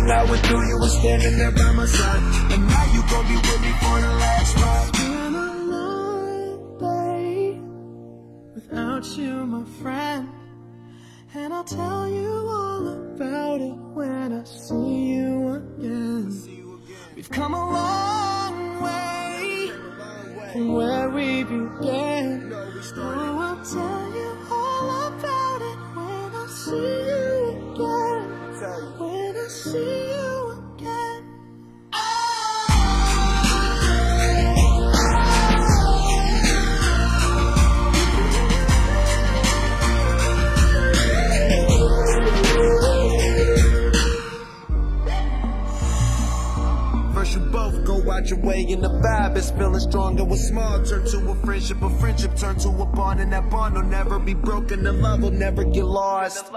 Everything I went through, you were standing there by my side. And now you gon' be with me for the last ride. been a long day without you, my friend. And I'll tell you all about it when I see you again. We've come a long way from where we began. Your way and the vibe is feeling stronger. With small turn to a friendship, a friendship turn to a bond, and that bond will never be broken. The love will never get lost.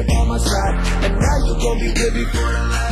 My side. And now you gon' be with me for the last